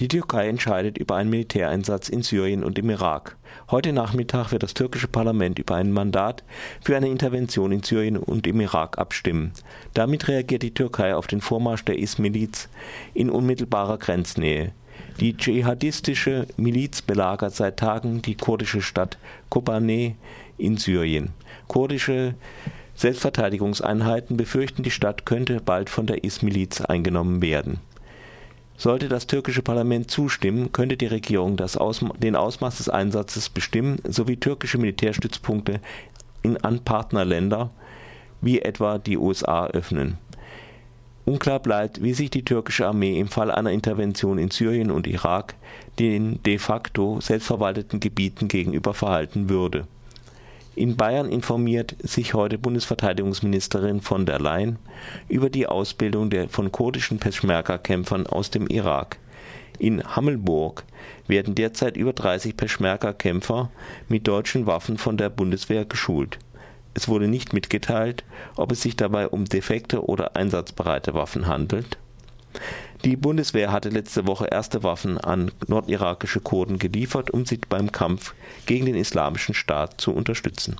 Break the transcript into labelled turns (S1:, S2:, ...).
S1: Die Türkei entscheidet über einen Militäreinsatz in Syrien und im Irak. Heute Nachmittag wird das türkische Parlament über ein Mandat für eine Intervention in Syrien und im Irak abstimmen. Damit reagiert die Türkei auf den Vormarsch der IS-Miliz in unmittelbarer Grenznähe. Die dschihadistische Miliz belagert seit Tagen die kurdische Stadt Kobane in Syrien. Kurdische Selbstverteidigungseinheiten befürchten, die Stadt könnte bald von der IS-Miliz eingenommen werden sollte das türkische Parlament zustimmen, könnte die Regierung Ausma den Ausmaß des Einsatzes bestimmen sowie türkische Militärstützpunkte an Partnerländer wie etwa die USA öffnen. Unklar bleibt, wie sich die türkische Armee im Fall einer Intervention in Syrien und Irak den de facto selbstverwalteten Gebieten gegenüber verhalten würde in Bayern informiert sich heute Bundesverteidigungsministerin von der Leyen über die Ausbildung der von kurdischen Peschmerga-Kämpfern aus dem Irak. In Hammelburg werden derzeit über 30 Peschmerga-Kämpfer mit deutschen Waffen von der Bundeswehr geschult. Es wurde nicht mitgeteilt, ob es sich dabei um defekte oder einsatzbereite Waffen handelt die Bundeswehr hatte letzte Woche erste Waffen an nordirakische Kurden geliefert, um sie beim Kampf gegen den Islamischen Staat zu unterstützen